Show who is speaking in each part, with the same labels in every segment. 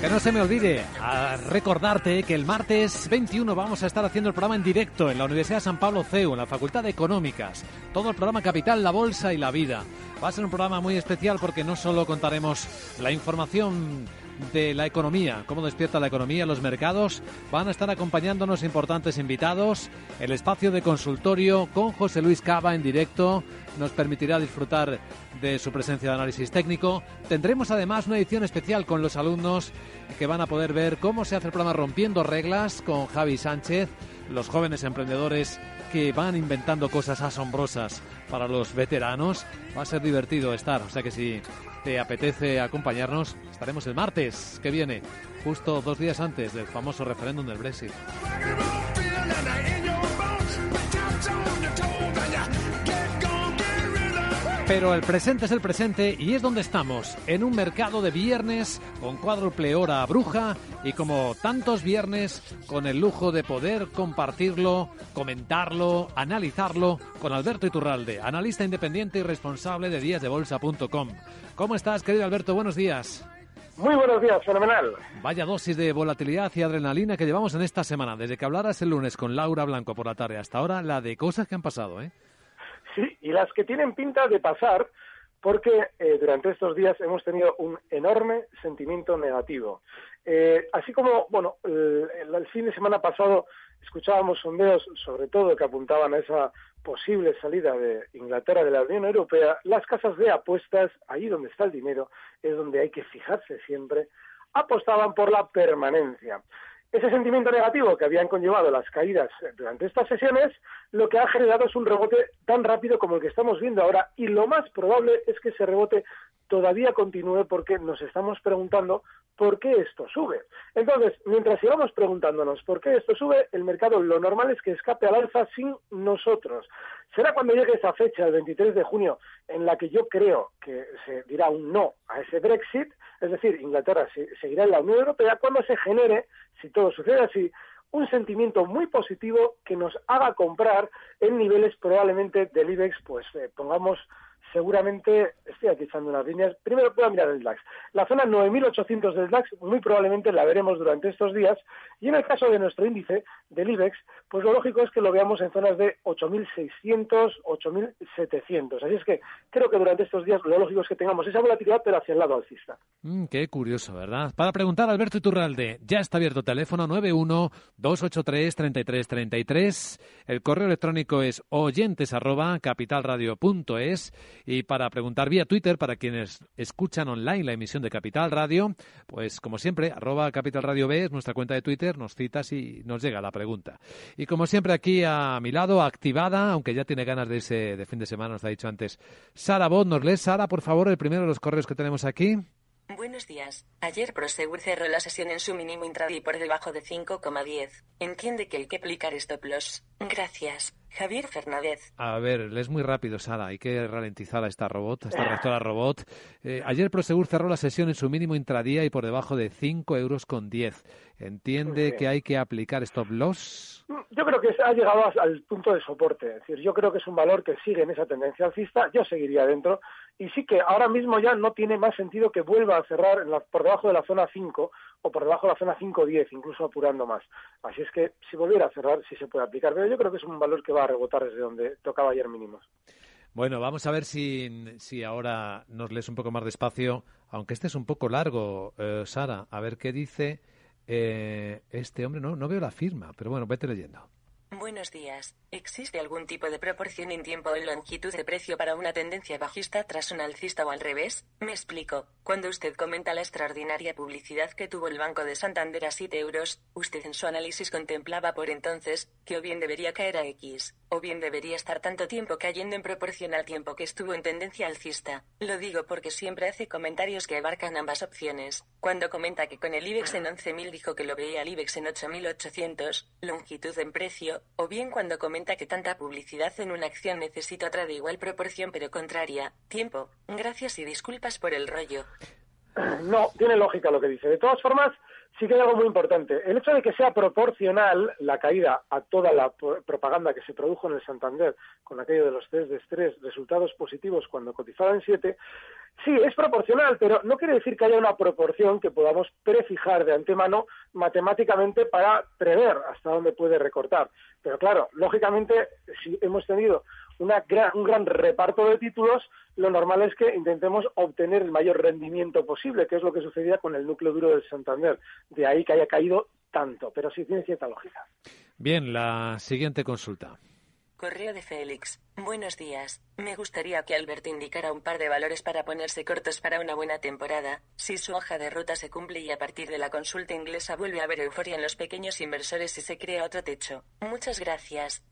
Speaker 1: Que no se me olvide recordarte que el martes 21 vamos a estar haciendo el programa en directo en la Universidad San Pablo CEU, en la Facultad de Económicas. Todo el programa Capital, la Bolsa y la Vida. Va a ser un programa muy especial porque no solo contaremos la información de la economía, cómo despierta la economía, los mercados. Van a estar acompañándonos importantes invitados. El espacio de consultorio con José Luis Cava en directo nos permitirá disfrutar de su presencia de análisis técnico. Tendremos además una edición especial con los alumnos que van a poder ver cómo se hace el programa Rompiendo Reglas con Javi Sánchez, los jóvenes emprendedores que van inventando cosas asombrosas para los veteranos. Va a ser divertido estar, o sea que si te apetece acompañarnos, estaremos el martes que viene, justo dos días antes del famoso referéndum del Brexit. Pero el presente es el presente y es donde estamos, en un mercado de viernes con cuádruple hora bruja y como tantos viernes con el lujo de poder compartirlo, comentarlo, analizarlo con Alberto Iturralde, analista independiente y responsable de díasdebolsa.com. ¿Cómo estás, querido Alberto? Buenos días.
Speaker 2: Muy buenos días, fenomenal.
Speaker 1: Vaya dosis de volatilidad y adrenalina que llevamos en esta semana, desde que hablaras el lunes con Laura Blanco por la tarde hasta ahora, la de cosas que han pasado, ¿eh?
Speaker 2: Sí, y las que tienen pinta de pasar porque eh, durante estos días hemos tenido un enorme sentimiento negativo. Eh, así como, bueno, el, el, fin de semana pasado escuchábamos sondeos, sobre todo que apuntaban a esa posible salida de Inglaterra de la Unión Europea, las casas de apuestas, ahí donde está el dinero, es donde hay que fijarse siempre, apostaban por la permanencia. Ese sentimiento negativo que habían conllevado las caídas durante estas sesiones, lo que ha generado es un rebote tan rápido como el que estamos viendo ahora y lo más probable es que ese rebote todavía continúe porque nos estamos preguntando por qué esto sube. Entonces, mientras sigamos preguntándonos por qué esto sube, el mercado lo normal es que escape al alza sin nosotros. Será cuando llegue esa fecha, el 23 de junio, en la que yo creo que se dirá un no a ese Brexit, es decir, Inglaterra seguirá en la Unión Europea, cuando se genere, si todo sucede así, un sentimiento muy positivo que nos haga comprar en niveles probablemente del IBEX, pues eh, pongamos seguramente, estoy aquí echando unas líneas, primero voy a mirar el DAX. La zona 9.800 del DAX muy probablemente la veremos durante estos días y en el caso de nuestro índice del IBEX, pues lo lógico es que lo veamos en zonas de 8.600, 8.700. Así es que creo que durante estos días lo lógico es que tengamos esa volatilidad pero hacia el lado alcista.
Speaker 1: Mm, qué curioso, ¿verdad? Para preguntar, Alberto Iturralde, ya está abierto teléfono 91-283-3333. El correo electrónico es oyentes capitalradio.es y para preguntar vía Twitter, para quienes escuchan online la emisión de Capital Radio, pues como siempre, arroba Capital Radio B es nuestra cuenta de Twitter, nos citas y nos llega la pregunta. Y como siempre aquí a mi lado, activada, aunque ya tiene ganas de irse de fin de semana, nos ha dicho antes, Sara Bot, ¿nos lees, Sara, por favor, el primero de los correos que tenemos aquí?
Speaker 3: Buenos días. Ayer Prosegur cerró la sesión en su mínimo intradía por debajo de 5,10. Entiende que hay que aplicar stop loss. Gracias. Javier Fernández.
Speaker 1: A ver, es muy rápido, Sara. Hay que ralentizar a esta robot, a esta reactora robot. Eh, ayer Prosegur cerró la sesión en su mínimo intradía y por debajo de 5 euros con 10. ¿Entiende que hay que aplicar stop loss?
Speaker 2: Yo creo que ha llegado al punto de soporte. Es decir, yo creo que es un valor que sigue en esa tendencia alcista. Yo seguiría dentro. Y sí que ahora mismo ya no tiene más sentido que vuelva a cerrar por debajo de la zona 5 o por debajo de la zona 5-10, incluso apurando más. Así es que si volviera a cerrar, sí se puede aplicar. Pero yo creo que es un valor que va a rebotar desde donde tocaba ayer mínimos.
Speaker 1: Bueno, vamos a ver si, si ahora nos lees un poco más despacio, aunque este es un poco largo, eh, Sara, a ver qué dice eh, este hombre. No, no veo la firma, pero bueno, vete leyendo.
Speaker 3: Buenos días. ¿Existe algún tipo de proporción en tiempo o en longitud de precio para una tendencia bajista tras un alcista o al revés? Me explico. Cuando usted comenta la extraordinaria publicidad que tuvo el Banco de Santander a 7 euros, usted en su análisis contemplaba por entonces que o bien debería caer a X, o bien debería estar tanto tiempo cayendo en proporción al tiempo que estuvo en tendencia alcista. Lo digo porque siempre hace comentarios que abarcan ambas opciones. Cuando comenta que con el IBEX en 11.000 dijo que lo veía el IBEX en 8.800, longitud en precio, o bien cuando comenta que tanta publicidad en una acción necesita otra de igual proporción pero contraria. Tiempo. Gracias y disculpas por el rollo.
Speaker 2: No, tiene lógica lo que dice. De todas formas, sí que hay algo muy importante. El hecho de que sea proporcional la caída a toda la propaganda que se produjo en el Santander con aquello de los test de estrés, resultados positivos cuando cotizaban 7, sí, es proporcional, pero no quiere decir que haya una proporción que podamos prefijar de antemano matemáticamente para prever hasta dónde puede recortar. Pero claro, lógicamente, si hemos tenido una un gran reparto de títulos, lo normal es que intentemos obtener el mayor rendimiento posible, que es lo que sucedía con el núcleo duro del Santander. De ahí que haya caído tanto, pero sí tiene cierta lógica.
Speaker 1: Bien, la siguiente consulta.
Speaker 3: Correo de Félix. Buenos días. Me gustaría que Alberto indicara un par de valores para ponerse cortos para una buena temporada. Si su hoja de ruta se cumple y a partir de la consulta inglesa vuelve a haber euforia en los pequeños inversores y se crea otro techo. Muchas gracias.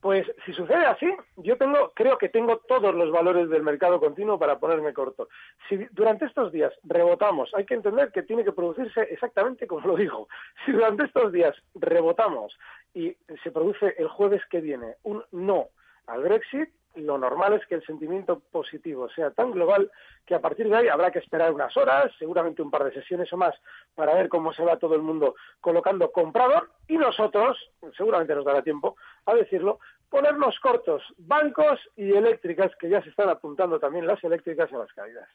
Speaker 2: Pues si sucede así, yo tengo, creo que tengo todos los valores del mercado continuo para ponerme corto. Si durante estos días rebotamos, hay que entender que tiene que producirse exactamente como lo digo. Si durante estos días rebotamos y se produce el jueves que viene un no al Brexit, lo normal es que el sentimiento positivo sea tan global que a partir de ahí habrá que esperar unas horas, seguramente un par de sesiones o más, para ver cómo se va todo el mundo colocando comprador y nosotros, seguramente nos dará tiempo a decirlo, ponernos cortos bancos y eléctricas, que ya se están apuntando también las eléctricas a las caídas.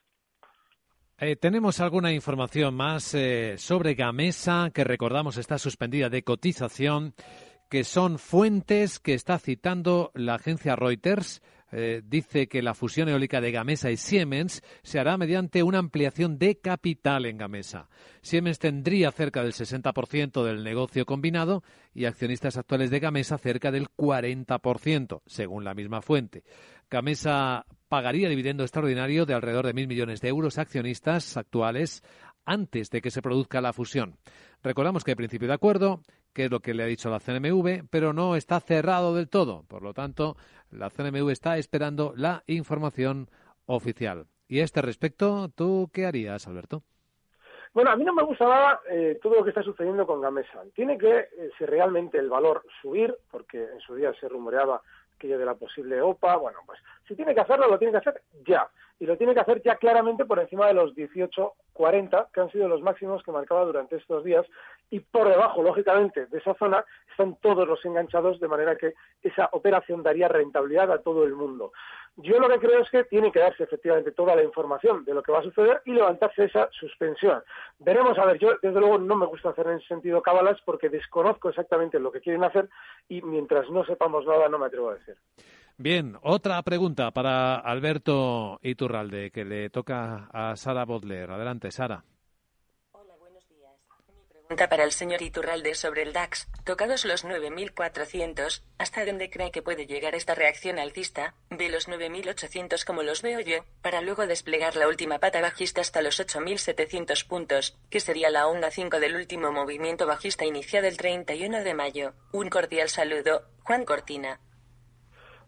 Speaker 1: Eh, tenemos alguna información más eh, sobre Gamesa, que recordamos está suspendida de cotización que son fuentes que está citando la agencia Reuters. Eh, dice que la fusión eólica de Gamesa y Siemens se hará mediante una ampliación de capital en Gamesa. Siemens tendría cerca del 60% del negocio combinado y accionistas actuales de Gamesa cerca del 40%, según la misma fuente. Gamesa pagaría dividendo extraordinario de alrededor de mil millones de euros a accionistas actuales antes de que se produzca la fusión. Recordamos que hay principio de acuerdo, que es lo que le ha dicho la CNMV, pero no está cerrado del todo. Por lo tanto, la CNMV está esperando la información oficial. Y a este respecto, ¿tú qué harías, Alberto?
Speaker 2: Bueno, a mí no me gusta nada eh, todo lo que está sucediendo con Gamesa. Tiene que, eh, si realmente el valor subir, porque en su día se rumoreaba aquello de la posible OPA, bueno, pues si tiene que hacerlo, lo tiene que hacer ya. Y lo tiene que hacer ya claramente por encima de los 18.40, que han sido los máximos que marcaba durante estos días. Y por debajo, lógicamente, de esa zona están todos los enganchados, de manera que esa operación daría rentabilidad a todo el mundo. Yo lo que creo es que tiene que darse efectivamente toda la información de lo que va a suceder y levantarse esa suspensión. Veremos, a ver, yo desde luego no me gusta hacer en ese sentido cábalas porque desconozco exactamente lo que quieren hacer y mientras no sepamos nada no me atrevo a decir.
Speaker 1: Bien, otra pregunta para Alberto Iturralde que le toca a Sara Bodler. Adelante, Sara
Speaker 3: para el señor Iturralde sobre el DAX. Tocados los 9.400, ¿hasta dónde cree que puede llegar esta reacción alcista? De los 9.800 como los veo yo, para luego desplegar la última pata bajista hasta los 8.700 puntos, que sería la onda 5 del último movimiento bajista iniciado el 31 de mayo. Un cordial saludo, Juan Cortina.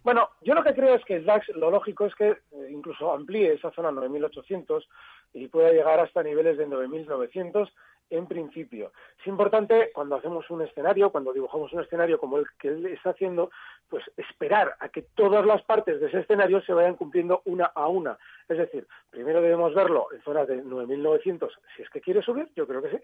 Speaker 2: Bueno, yo lo que creo es que el DAX, lo lógico es que eh, incluso amplíe esa zona 9.800 y pueda llegar hasta niveles de 9.900 en principio. Es importante cuando hacemos un escenario, cuando dibujamos un escenario como el que él está haciendo, pues esperar a que todas las partes de ese escenario se vayan cumpliendo una a una. Es decir, primero debemos verlo en zonas de 9.900, si es que quiere subir, yo creo que sí,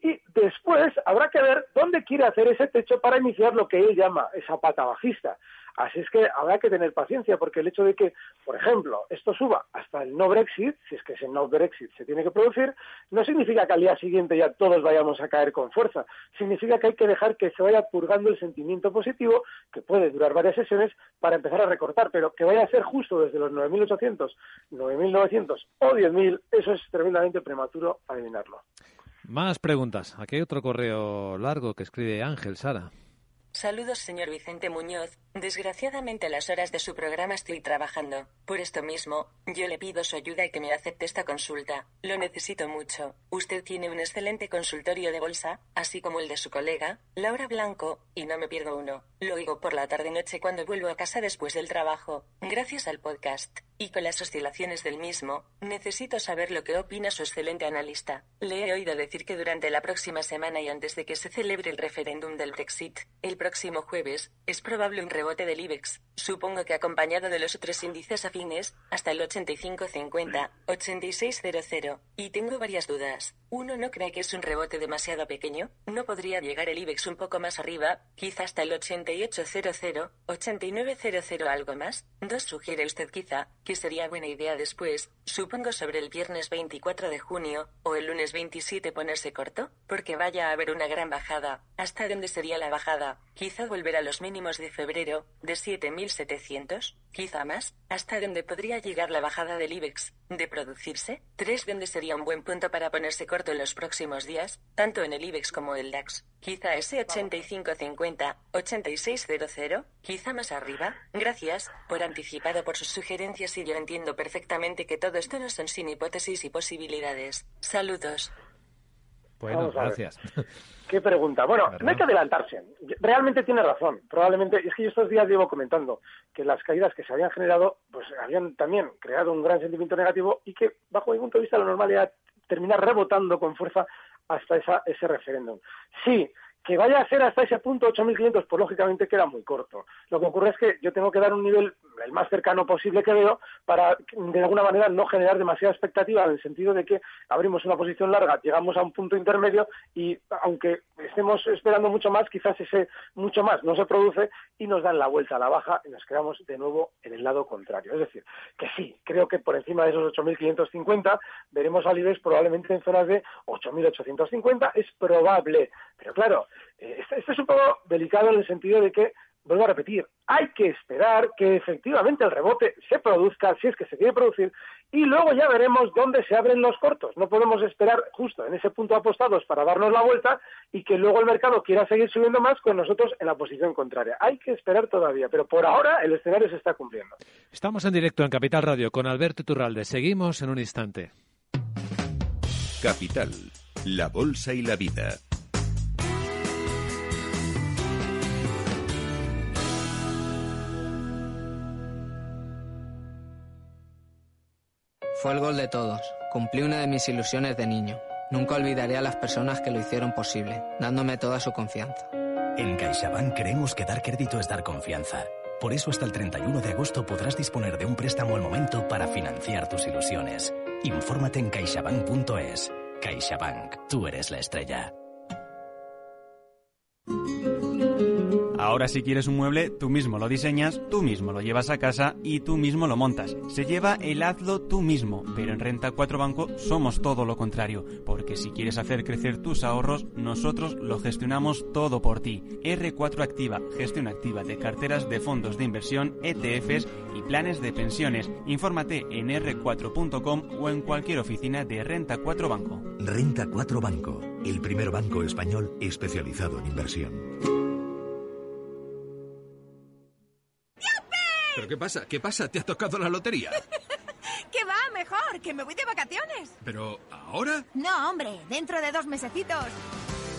Speaker 2: y después habrá que ver dónde quiere hacer ese techo para iniciar lo que él llama esa pata bajista. Así es que habrá que tener paciencia, porque el hecho de que, por ejemplo, esto suba hasta el no Brexit, si es que ese no Brexit se tiene que producir, no significa que al día siguiente ya todos vayamos a caer con fuerza. Significa que hay que dejar que se vaya purgando el sentimiento positivo, que puede durar varias sesiones, para empezar a recortar, pero que vaya a ser justo desde los 9.800, 9.900 o 10.000, eso es tremendamente prematuro adivinarlo.
Speaker 1: Más preguntas. Aquí hay otro correo largo que escribe Ángel Sara.
Speaker 3: Saludos, señor Vicente Muñoz. Desgraciadamente a las horas de su programa estoy trabajando. Por esto mismo, yo le pido su ayuda y que me acepte esta consulta. Lo necesito mucho. Usted tiene un excelente consultorio de bolsa, así como el de su colega, Laura Blanco, y no me pierdo uno. Lo oigo por la tarde-noche cuando vuelvo a casa después del trabajo. Gracias al podcast. Y con las oscilaciones del mismo, necesito saber lo que opina su excelente analista. Le he oído decir que durante la próxima semana y antes de que se celebre el referéndum del Brexit, el próximo jueves, es probable un rebote del IBEX, supongo que acompañado de los otros índices afines, hasta el 8550, 8600, y tengo varias dudas. ¿Uno no cree que es un rebote demasiado pequeño? ¿No podría llegar el IBEX un poco más arriba, quizá hasta el 8800, 8900 algo más? Dos sugiere usted quizá que sería buena idea después, supongo sobre el viernes 24 de junio, o el lunes 27 ponerse corto, porque vaya a haber una gran bajada. ¿Hasta dónde sería la bajada? Quizá volver a los mínimos de febrero, de 7.700, quizá más, hasta dónde podría llegar la bajada del IBEX, de producirse, tres donde sería un buen punto para ponerse corto en los próximos días, tanto en el IBEX como el DAX, quizá ese 8550, 8600, quizá más arriba, gracias, por anticipado por sus sugerencias y yo entiendo perfectamente que todo esto no son sin hipótesis y posibilidades. Saludos.
Speaker 1: Bueno, gracias.
Speaker 2: Qué pregunta. Bueno, no hay que adelantarse. Realmente tiene razón. Probablemente, es que yo estos días llevo comentando que las caídas que se habían generado, pues habían también creado un gran sentimiento negativo y que, bajo mi punto de vista, la normalidad terminar rebotando con fuerza hasta esa, ese referéndum. Sí, que vaya a ser hasta ese punto 8.500, pues lógicamente queda muy corto. Lo que ocurre es que yo tengo que dar un nivel el más cercano posible que veo para, de alguna manera, no generar demasiada expectativa en el sentido de que abrimos una posición larga, llegamos a un punto intermedio y, aunque estemos esperando mucho más, quizás ese mucho más no se produce y nos dan la vuelta a la baja y nos quedamos de nuevo en el lado contrario. Es decir, que sí, creo que por encima de esos 8.550 veremos al probablemente en zonas de 8.850, es probable. Pero claro, eh, esto es un poco delicado en el sentido de que, vuelvo a repetir, hay que esperar que efectivamente el rebote se produzca, si es que se quiere producir, y luego ya veremos dónde se abren los cortos. No podemos esperar justo en ese punto apostados para darnos la vuelta y que luego el mercado quiera seguir subiendo más con nosotros en la posición contraria. Hay que esperar todavía, pero por ahora el escenario se está cumpliendo.
Speaker 1: Estamos en directo en Capital Radio con Alberto Turralde. Seguimos en un instante.
Speaker 4: Capital, la bolsa y la vida.
Speaker 5: Fue el gol de todos. Cumplí una de mis ilusiones de niño. Nunca olvidaré a las personas que lo hicieron posible, dándome toda su confianza.
Speaker 6: En CaixaBank creemos que dar crédito es dar confianza. Por eso hasta el 31 de agosto podrás disponer de un préstamo al momento para financiar tus ilusiones. Infórmate en caixabank.es. CaixaBank, tú eres la estrella.
Speaker 7: Ahora si quieres un mueble, tú mismo lo diseñas, tú mismo lo llevas a casa y tú mismo lo montas. Se lleva el hazlo tú mismo, pero en Renta 4 Banco somos todo lo contrario, porque si quieres hacer crecer tus ahorros, nosotros lo gestionamos todo por ti. R4 Activa, gestión activa de carteras de fondos de inversión, ETFs y planes de pensiones. Infórmate en r4.com o en cualquier oficina de Renta 4 Banco.
Speaker 8: Renta 4 Banco, el primer banco español especializado en inversión.
Speaker 9: ¿Pero qué pasa? ¿Qué pasa? ¿Te ha tocado la lotería?
Speaker 10: ¿Qué va? Mejor, que me voy de vacaciones.
Speaker 9: ¿Pero ahora?
Speaker 10: No, hombre, dentro de dos mesecitos.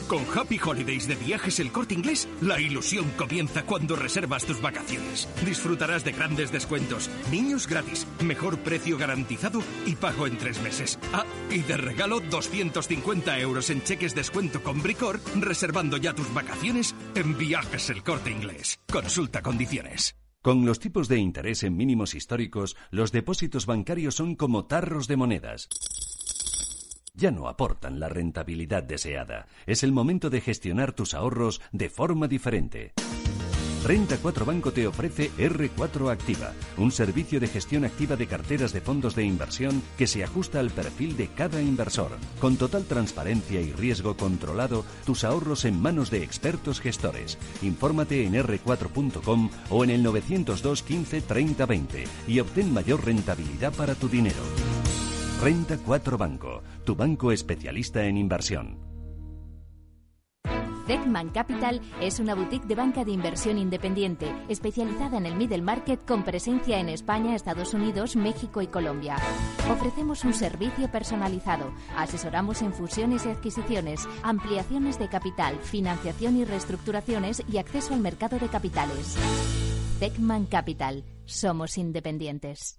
Speaker 10: Con Happy Holidays de Viajes El Corte Inglés, la ilusión comienza cuando reservas tus vacaciones. Disfrutarás de grandes descuentos, niños gratis, mejor precio garantizado y pago en tres meses. Ah, y de regalo 250 euros en cheques descuento con Bricor, reservando ya tus vacaciones en Viajes El Corte Inglés. Consulta condiciones.
Speaker 11: Con los tipos de interés en mínimos históricos, los depósitos bancarios son como tarros de monedas ya no aportan la rentabilidad deseada. Es el momento de gestionar tus ahorros de forma diferente. Renta 4 Banco te ofrece R4 Activa, un servicio de gestión activa de carteras de fondos de inversión que se ajusta al perfil de cada inversor. Con total transparencia y riesgo controlado, tus ahorros en manos de expertos gestores. Infórmate en r4.com o en el 902 15 30 20 y obtén mayor rentabilidad para tu dinero. Renta 4 Banco, tu banco especialista en inversión.
Speaker 12: Beckman Capital es una boutique de banca de inversión independiente, especializada en el middle market con presencia en España, Estados Unidos, México y Colombia. Ofrecemos un servicio personalizado, asesoramos en fusiones y adquisiciones, ampliaciones de capital, financiación y reestructuraciones y acceso al mercado de capitales. Beckman Capital, somos independientes.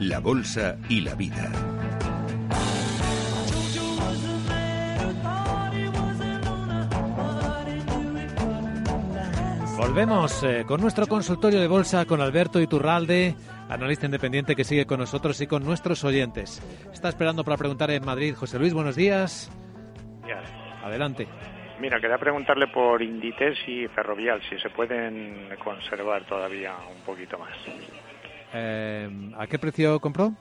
Speaker 4: la Bolsa y la Vida.
Speaker 1: Volvemos eh, con nuestro consultorio de bolsa con Alberto Iturralde, analista independiente que sigue con nosotros y con nuestros oyentes. Está esperando para preguntar en Madrid. José Luis, buenos días. Adelante.
Speaker 13: Mira, quería preguntarle por Inditex y Ferrovial, si se pueden conservar todavía un poquito más.
Speaker 1: Eh, ¿A qué precio compró?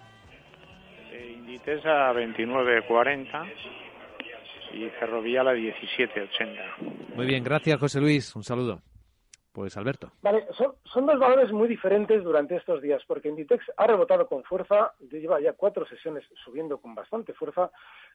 Speaker 13: Eh, Inditex a 29.40 y Ferrovial a 17.80.
Speaker 1: Muy bien, gracias José Luis. Un saludo. Pues Alberto.
Speaker 2: Vale, son, son, dos valores muy diferentes durante estos días, porque Inditex ha rebotado con fuerza, lleva ya cuatro sesiones subiendo con bastante fuerza,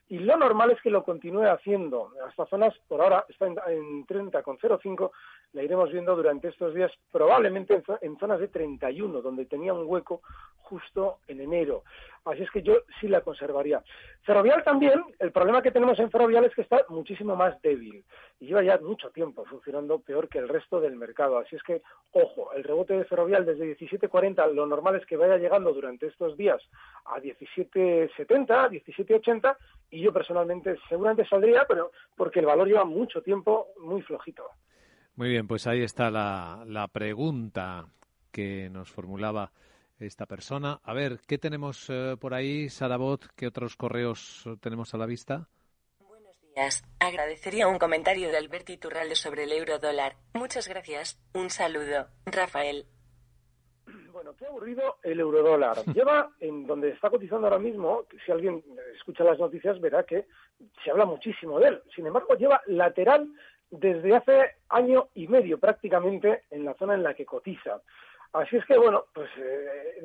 Speaker 2: y lo normal es que lo continúe haciendo. Hasta zonas, por ahora, está en, en 30,05, la iremos viendo durante estos días, probablemente en, zonas de 31, donde tenía un hueco justo en enero. Así es que yo sí la conservaría. Ferrovial también, el problema que tenemos en Ferrovial es que está muchísimo más débil y lleva ya mucho tiempo funcionando peor que el resto del mercado. Así es que, ojo, el rebote de Ferrovial desde 17.40, lo normal es que vaya llegando durante estos días a 17.70, 17.80 y yo personalmente seguramente saldría, pero porque el valor lleva mucho tiempo muy flojito.
Speaker 1: Muy bien, pues ahí está la, la pregunta que nos formulaba esta persona. A ver, ¿qué tenemos eh, por ahí, Sarabot? ¿Qué otros correos tenemos a la vista?
Speaker 3: Buenos días. Agradecería un comentario de Alberto Iturralde sobre el euro dólar. Muchas gracias. Un saludo. Rafael.
Speaker 2: Bueno, qué aburrido el eurodólar. Lleva en donde está cotizando ahora mismo, si alguien escucha las noticias verá que se habla muchísimo de él. Sin embargo, lleva lateral desde hace año y medio prácticamente en la zona en la que cotiza. Así es que, bueno, pues eh,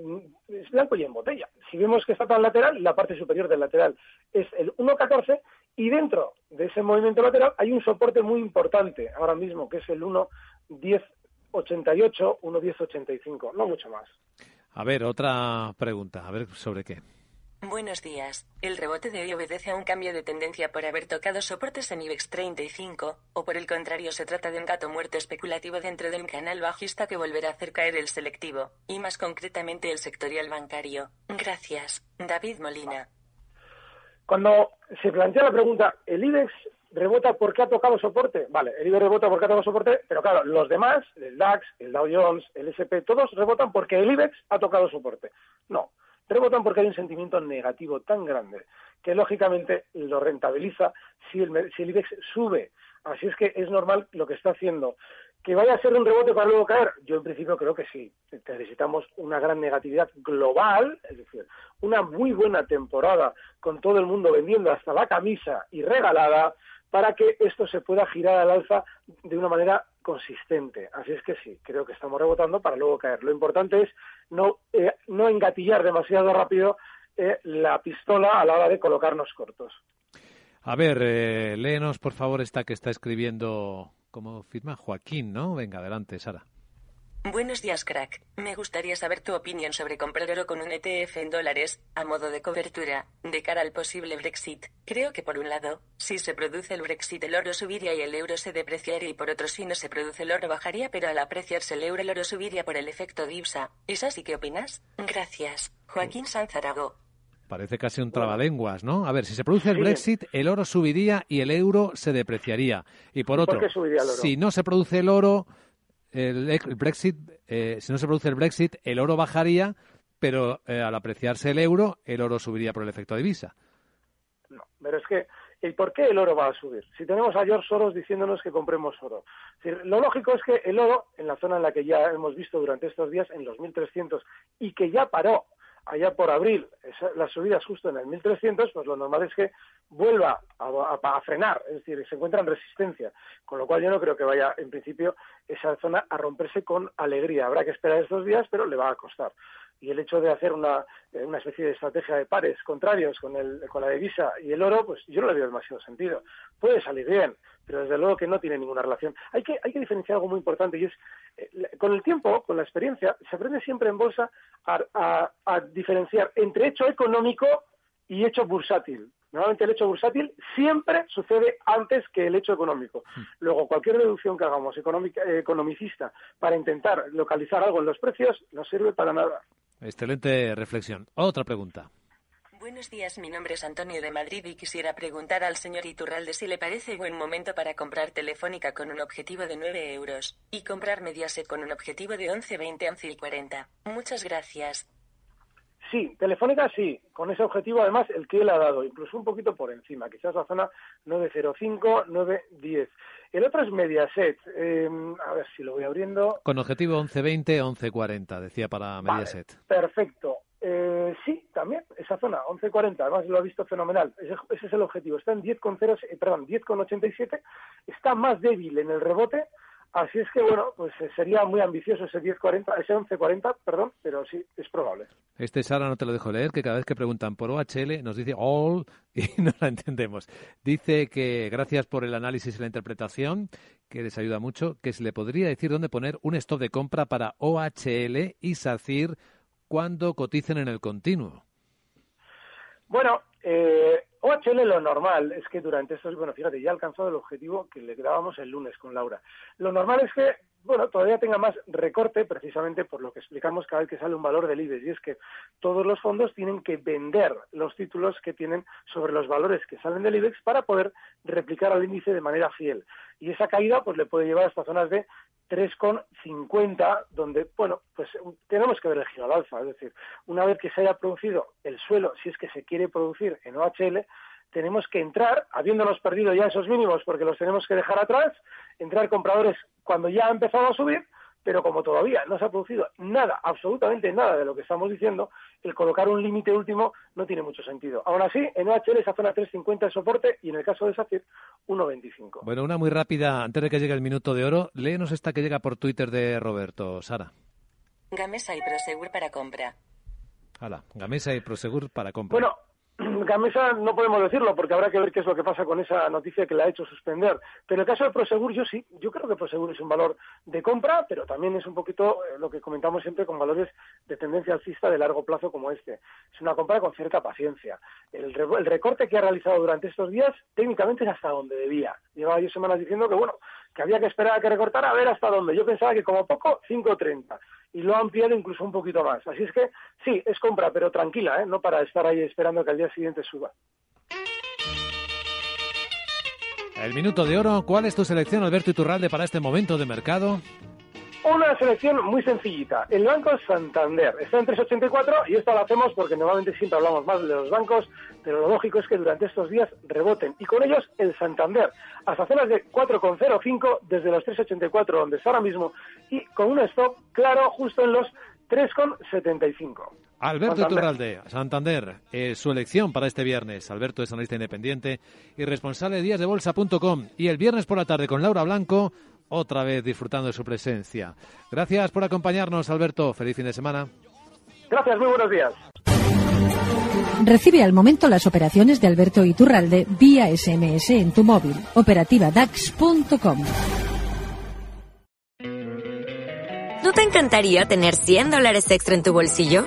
Speaker 2: es blanco y en botella. Si vemos que está tan lateral, la parte superior del lateral es el 1.14 y dentro de ese movimiento lateral hay un soporte muy importante ahora mismo, que es el 1.1088, 1.1085, no mucho más.
Speaker 1: A ver, otra pregunta, a ver sobre qué.
Speaker 3: Buenos días. El rebote de hoy obedece a un cambio de tendencia por haber tocado soportes en IBEX 35, o por el contrario se trata de un gato muerto especulativo dentro del canal bajista que volverá a hacer caer el selectivo, y más concretamente el sectorial bancario. Gracias. David Molina.
Speaker 2: Cuando se plantea la pregunta, ¿el IBEX rebota porque ha tocado soporte? Vale, el IBEX rebota porque ha tocado soporte, pero claro, los demás, el DAX, el Dow Jones, el SP, todos rebotan porque el IBEX ha tocado soporte. No rebotan porque hay un sentimiento negativo tan grande que lógicamente lo rentabiliza si el, si el IBEX sube. Así es que es normal lo que está haciendo. ¿Que vaya a ser un rebote para luego caer? Yo en principio creo que sí. Necesitamos una gran negatividad global, es decir, una muy buena temporada con todo el mundo vendiendo hasta la camisa y regalada para que esto se pueda girar al alza de una manera consistente. Así es que sí, creo que estamos rebotando para luego caer. Lo importante es no, eh, no engatillar demasiado rápido eh, la pistola a la hora de colocarnos cortos.
Speaker 1: A ver, eh, léenos por favor esta que está escribiendo como firma Joaquín, ¿no? Venga, adelante, Sara.
Speaker 3: Buenos días, crack. Me gustaría saber tu opinión sobre comprar oro con un ETF en dólares, a modo de cobertura, de cara al posible Brexit. Creo que por un lado, si se produce el Brexit el oro subiría y el euro se depreciaría y por otro si no se produce el oro bajaría pero al apreciarse el euro el oro subiría por el efecto divsa. ¿Es así qué opinas? Gracias. Joaquín Sanzarago.
Speaker 1: Parece casi un trabalenguas, ¿no? A ver, si se produce el Brexit, el oro subiría y el euro se depreciaría. Y por otro, si no se produce el oro, el, Brexit, eh, si no se produce el Brexit, el oro bajaría, pero eh, al apreciarse el euro, el oro subiría por el efecto divisa.
Speaker 2: No, pero es que ¿y por qué el oro va a subir? Si tenemos a George Soros diciéndonos que compremos oro. lo lógico es que el oro, en la zona en la que ya hemos visto durante estos días, en los 1300, y que ya paró allá por abril, las subidas justo en el 1300, pues lo normal es que vuelva a, frenar, es decir, se encuentra en resistencia, con lo cual yo no creo que vaya en principio esa zona a romperse con alegría. Habrá que esperar estos días, pero le va a costar. Y el hecho de hacer una, eh, una especie de estrategia de pares contrarios con, el, con la divisa y el oro, pues yo no le veo demasiado sentido. Puede salir bien, pero desde luego que no tiene ninguna relación. Hay que, hay que diferenciar algo muy importante y es, eh, con el tiempo, con la experiencia, se aprende siempre en bolsa a, a diferenciar entre hecho económico y hecho bursátil. Normalmente el hecho bursátil siempre sucede antes que el hecho económico. Hmm. Luego, cualquier deducción que hagamos economicista para intentar localizar algo en los precios no sirve para nada.
Speaker 1: Excelente reflexión. Otra pregunta.
Speaker 3: Buenos días, mi nombre es Antonio de Madrid y quisiera preguntar al señor Iturralde si le parece buen momento para comprar Telefónica con un objetivo de 9 euros y comprar Mediaset con un objetivo de 11, 20, 11 y 40. Muchas gracias.
Speaker 2: Sí, Telefónica sí, con ese objetivo además el que él ha dado, incluso un poquito por encima, quizás la zona 905, 910. El otro es Mediaset, eh, a ver si lo voy abriendo.
Speaker 1: Con objetivo 1120, 1140, decía para Mediaset.
Speaker 2: perfecto. Eh, sí, también, esa zona, 11.40, además lo ha visto fenomenal. Ese, es el objetivo. Está en 10,0, eh, perdón, 10,87. Está más débil en el rebote. Así es que, bueno, pues eh, sería muy ambicioso ese 10.40, ese 11.40, perdón, pero sí, es probable.
Speaker 1: Este Sara no te lo dejo leer, que cada vez que preguntan por OHL nos dice all y no la entendemos. Dice que gracias por el análisis y la interpretación, que les ayuda mucho, que se le podría decir dónde poner un stop de compra para OHL y SACIR cuando coticen en el continuo?
Speaker 2: Bueno, eh, OHL lo normal es que durante estos, bueno, fíjate, ya ha alcanzado el objetivo que le dábamos el lunes con Laura. Lo normal es que, bueno, todavía tenga más recorte precisamente por lo que explicamos cada vez que sale un valor del IBEX y es que todos los fondos tienen que vender los títulos que tienen sobre los valores que salen del IBEX para poder replicar al índice de manera fiel. Y esa caída pues le puede llevar a estas zonas de 3,50, donde, bueno, pues tenemos que ver el giro al alza. Es decir, una vez que se haya producido el suelo, si es que se quiere producir en OHL, tenemos que entrar, habiéndonos perdido ya esos mínimos porque los tenemos que dejar atrás, entrar compradores cuando ya ha empezado a subir pero como todavía no se ha producido nada, absolutamente nada de lo que estamos diciendo, el colocar un límite último no tiene mucho sentido. Aún así, en OHL esa zona 350 de soporte y en el caso de SACIR 1.25.
Speaker 1: Bueno, una muy rápida, antes de que llegue el minuto de oro, léenos esta que llega por Twitter de Roberto. Sara.
Speaker 3: Gamesa y Prosegur para compra.
Speaker 1: Hala, Gamesa y Prosegur para compra.
Speaker 2: Bueno, Gamesa no podemos decirlo porque habrá que ver qué es lo que pasa con esa noticia que la ha hecho suspender. Pero en el caso de Prosegur, yo sí, yo creo que Prosegur es un valor de compra, pero también es un poquito eh, lo que comentamos siempre con valores de tendencia alcista de largo plazo como este. Es una compra con cierta paciencia. El, el recorte que ha realizado durante estos días técnicamente es hasta donde debía. Llevaba yo semanas diciendo que bueno, que había que esperar a que recortara a ver hasta dónde. Yo pensaba que como poco 5.30 y lo ha ampliado incluso un poquito más. Así es que sí, es compra, pero tranquila, ¿eh? no para estar ahí esperando que al día siguiente suba.
Speaker 1: El minuto de oro, ¿cuál es tu selección, Alberto Iturralde, para este momento de mercado?
Speaker 2: Una selección muy sencillita. El Banco Santander está en 3,84 y esto lo hacemos porque normalmente siempre hablamos más de los bancos, pero lo lógico es que durante estos días reboten. Y con ellos el Santander, hasta zonas de 4,05 desde los 3,84 donde está ahora mismo y con un stop claro justo en los 3,75.
Speaker 1: Alberto Iturralde, Santander, su elección para este viernes. Alberto es analista independiente y responsable de díasdebolsa.com. Y el viernes por la tarde con Laura Blanco, otra vez disfrutando de su presencia. Gracias por acompañarnos, Alberto. Feliz fin de semana.
Speaker 2: Gracias, muy buenos días.
Speaker 14: Recibe al momento las operaciones de Alberto Iturralde vía SMS en tu móvil. Operativa DAX.com.
Speaker 15: ¿No te encantaría tener 100 dólares extra en tu bolsillo?